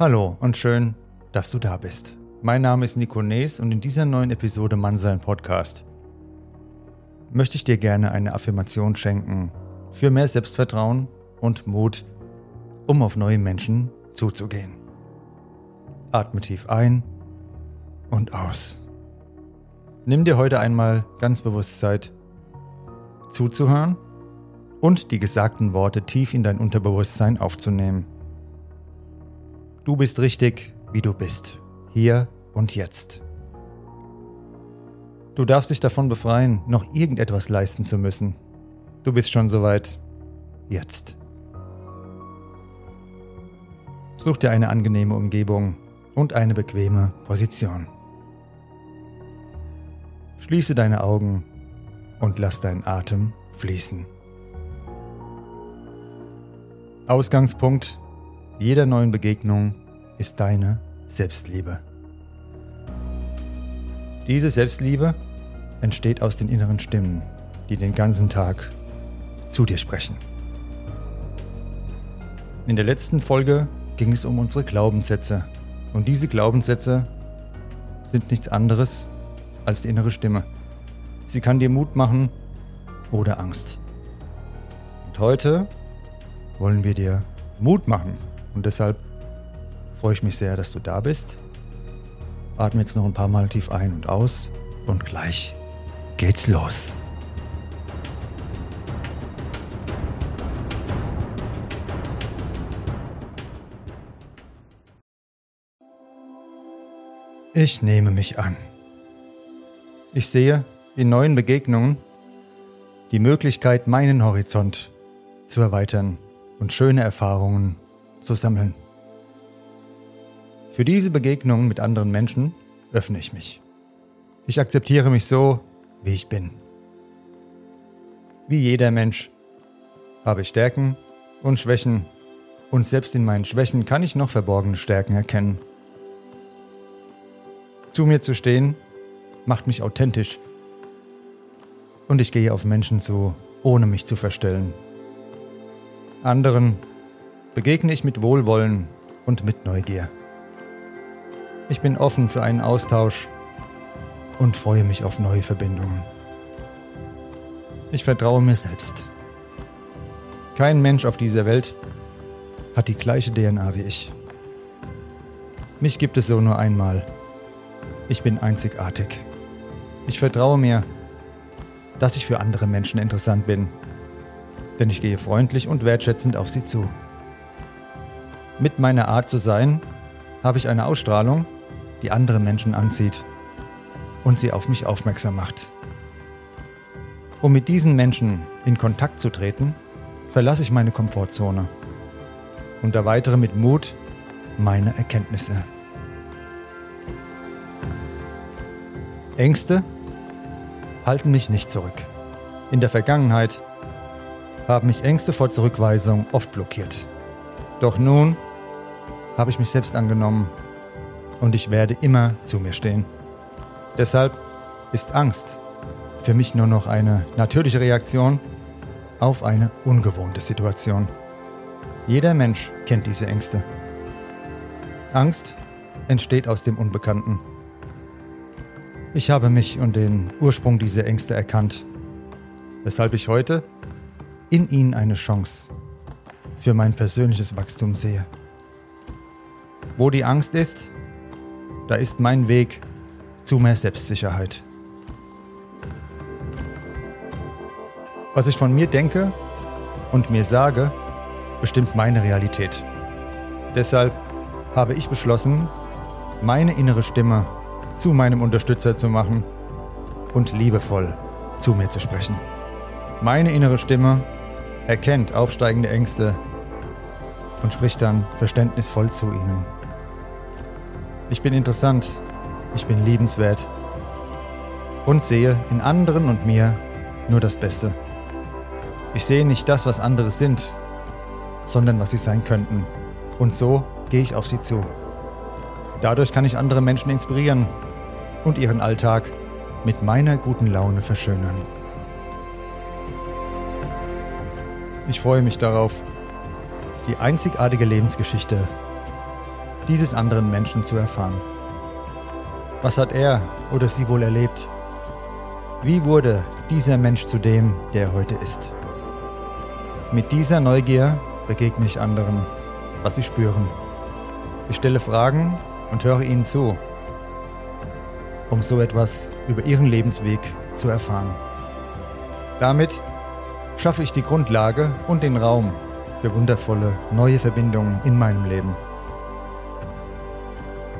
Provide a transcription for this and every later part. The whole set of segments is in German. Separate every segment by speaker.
Speaker 1: Hallo und schön, dass du da bist. Mein Name ist Nico Nees und in dieser neuen Episode Mannsein Podcast möchte ich dir gerne eine Affirmation schenken für mehr Selbstvertrauen und Mut, um auf neue Menschen zuzugehen. Atme tief ein und aus. Nimm dir heute einmal ganz bewusst Zeit, zuzuhören und die gesagten Worte tief in dein Unterbewusstsein aufzunehmen. Du bist richtig, wie du bist, hier und jetzt. Du darfst dich davon befreien, noch irgendetwas leisten zu müssen. Du bist schon soweit. Jetzt. Such dir eine angenehme Umgebung und eine bequeme Position. Schließe deine Augen und lass deinen Atem fließen. Ausgangspunkt jeder neuen Begegnung ist deine Selbstliebe. Diese Selbstliebe entsteht aus den inneren Stimmen, die den ganzen Tag zu dir sprechen. In der letzten Folge ging es um unsere Glaubenssätze. Und diese Glaubenssätze sind nichts anderes als die innere Stimme. Sie kann dir Mut machen oder Angst. Und heute wollen wir dir Mut machen. Und deshalb freue ich mich sehr, dass du da bist. Atme jetzt noch ein paar Mal tief ein und aus und gleich geht's los. Ich nehme mich an. Ich sehe in neuen Begegnungen die Möglichkeit, meinen Horizont zu erweitern und schöne Erfahrungen zu sammeln. Für diese Begegnungen mit anderen Menschen öffne ich mich. Ich akzeptiere mich so, wie ich bin. Wie jeder Mensch habe ich Stärken und Schwächen und selbst in meinen Schwächen kann ich noch verborgene Stärken erkennen. Zu mir zu stehen macht mich authentisch und ich gehe auf Menschen zu, ohne mich zu verstellen. Anderen begegne ich mit Wohlwollen und mit Neugier. Ich bin offen für einen Austausch und freue mich auf neue Verbindungen. Ich vertraue mir selbst. Kein Mensch auf dieser Welt hat die gleiche DNA wie ich. Mich gibt es so nur einmal. Ich bin einzigartig. Ich vertraue mir, dass ich für andere Menschen interessant bin. Denn ich gehe freundlich und wertschätzend auf sie zu. Mit meiner Art zu sein, habe ich eine Ausstrahlung, die andere Menschen anzieht und sie auf mich aufmerksam macht. Um mit diesen Menschen in Kontakt zu treten, verlasse ich meine Komfortzone und erweitere mit Mut meine Erkenntnisse. Ängste halten mich nicht zurück. In der Vergangenheit haben mich Ängste vor Zurückweisung oft blockiert. Doch nun habe ich mich selbst angenommen und ich werde immer zu mir stehen. Deshalb ist Angst für mich nur noch eine natürliche Reaktion auf eine ungewohnte Situation. Jeder Mensch kennt diese Ängste. Angst entsteht aus dem Unbekannten. Ich habe mich und den Ursprung dieser Ängste erkannt, weshalb ich heute in ihnen eine Chance für mein persönliches Wachstum sehe. Wo die Angst ist, da ist mein Weg zu mehr Selbstsicherheit. Was ich von mir denke und mir sage, bestimmt meine Realität. Deshalb habe ich beschlossen, meine innere Stimme zu meinem Unterstützer zu machen und liebevoll zu mir zu sprechen. Meine innere Stimme erkennt aufsteigende Ängste und spricht dann verständnisvoll zu ihnen. Ich bin interessant, ich bin liebenswert und sehe in anderen und mir nur das Beste. Ich sehe nicht das, was andere sind, sondern was sie sein könnten. Und so gehe ich auf sie zu. Dadurch kann ich andere Menschen inspirieren und ihren Alltag mit meiner guten Laune verschönern. Ich freue mich darauf, die einzigartige Lebensgeschichte dieses anderen Menschen zu erfahren. Was hat er oder sie wohl erlebt? Wie wurde dieser Mensch zu dem, der er heute ist? Mit dieser Neugier begegne ich anderen, was sie spüren. Ich stelle Fragen und höre ihnen zu, um so etwas über ihren Lebensweg zu erfahren. Damit schaffe ich die Grundlage und den Raum für wundervolle neue Verbindungen in meinem Leben.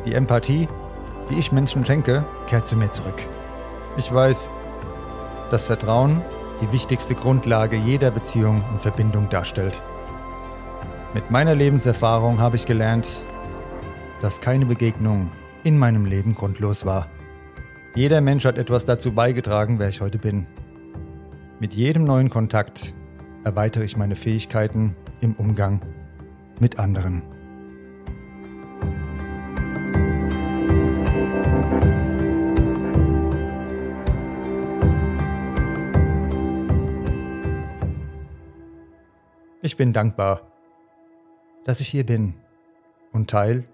Speaker 1: Die Empathie, die ich Menschen schenke, kehrt zu mir zurück. Ich weiß, dass Vertrauen die wichtigste Grundlage jeder Beziehung und Verbindung darstellt. Mit meiner Lebenserfahrung habe ich gelernt, dass keine Begegnung in meinem Leben grundlos war. Jeder Mensch hat etwas dazu beigetragen, wer ich heute bin. Mit jedem neuen Kontakt erweitere ich meine Fähigkeiten im Umgang mit anderen. Bin dankbar, dass ich hier bin und Teil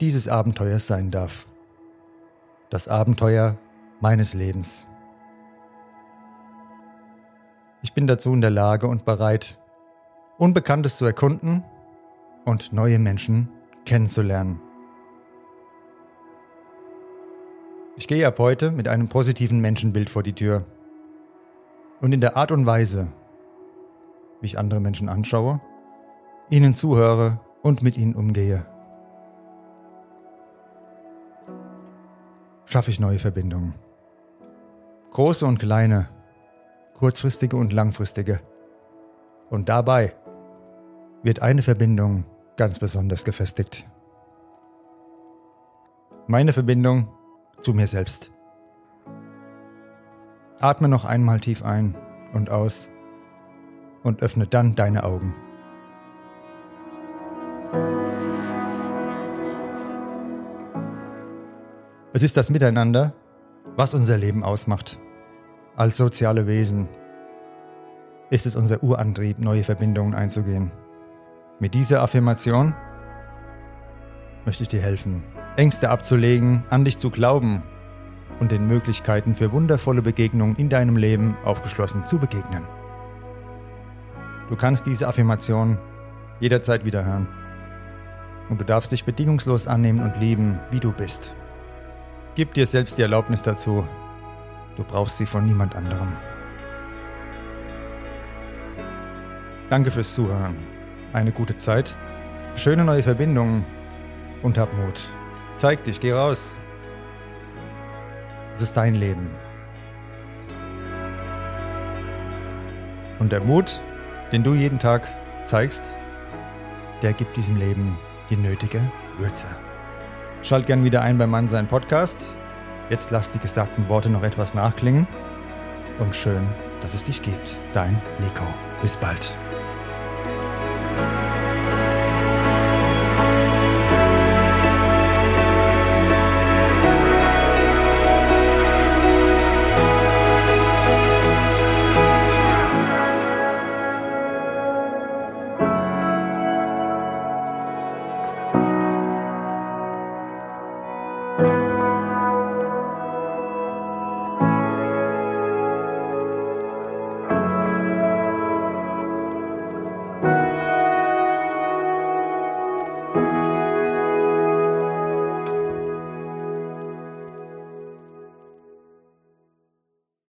Speaker 1: dieses Abenteuers sein darf. Das Abenteuer meines Lebens. Ich bin dazu in der Lage und bereit, Unbekanntes zu erkunden und neue Menschen kennenzulernen. Ich gehe ab heute mit einem positiven Menschenbild vor die Tür. Und in der Art und Weise, wie ich andere Menschen anschaue, ihnen zuhöre und mit ihnen umgehe, schaffe ich neue Verbindungen. Große und kleine, kurzfristige und langfristige. Und dabei wird eine Verbindung ganz besonders gefestigt. Meine Verbindung zu mir selbst. Atme noch einmal tief ein und aus und öffne dann deine Augen. Es ist das Miteinander, was unser Leben ausmacht. Als soziale Wesen ist es unser Urantrieb, neue Verbindungen einzugehen. Mit dieser Affirmation möchte ich dir helfen, Ängste abzulegen, an dich zu glauben und den Möglichkeiten für wundervolle Begegnungen in deinem Leben aufgeschlossen zu begegnen. Du kannst diese Affirmation jederzeit wieder hören. Und du darfst dich bedingungslos annehmen und lieben, wie du bist. Gib dir selbst die Erlaubnis dazu. Du brauchst sie von niemand anderem. Danke fürs Zuhören. Eine gute Zeit, schöne neue Verbindungen und hab Mut. Zeig dich, geh raus. Es ist dein Leben. Und der Mut, den du jeden Tag zeigst, der gibt diesem Leben die nötige Würze. Schalt gern wieder ein beim Mann sein Podcast. Jetzt lass die gesagten Worte noch etwas nachklingen. Und schön, dass es dich gibt. Dein Nico. Bis bald.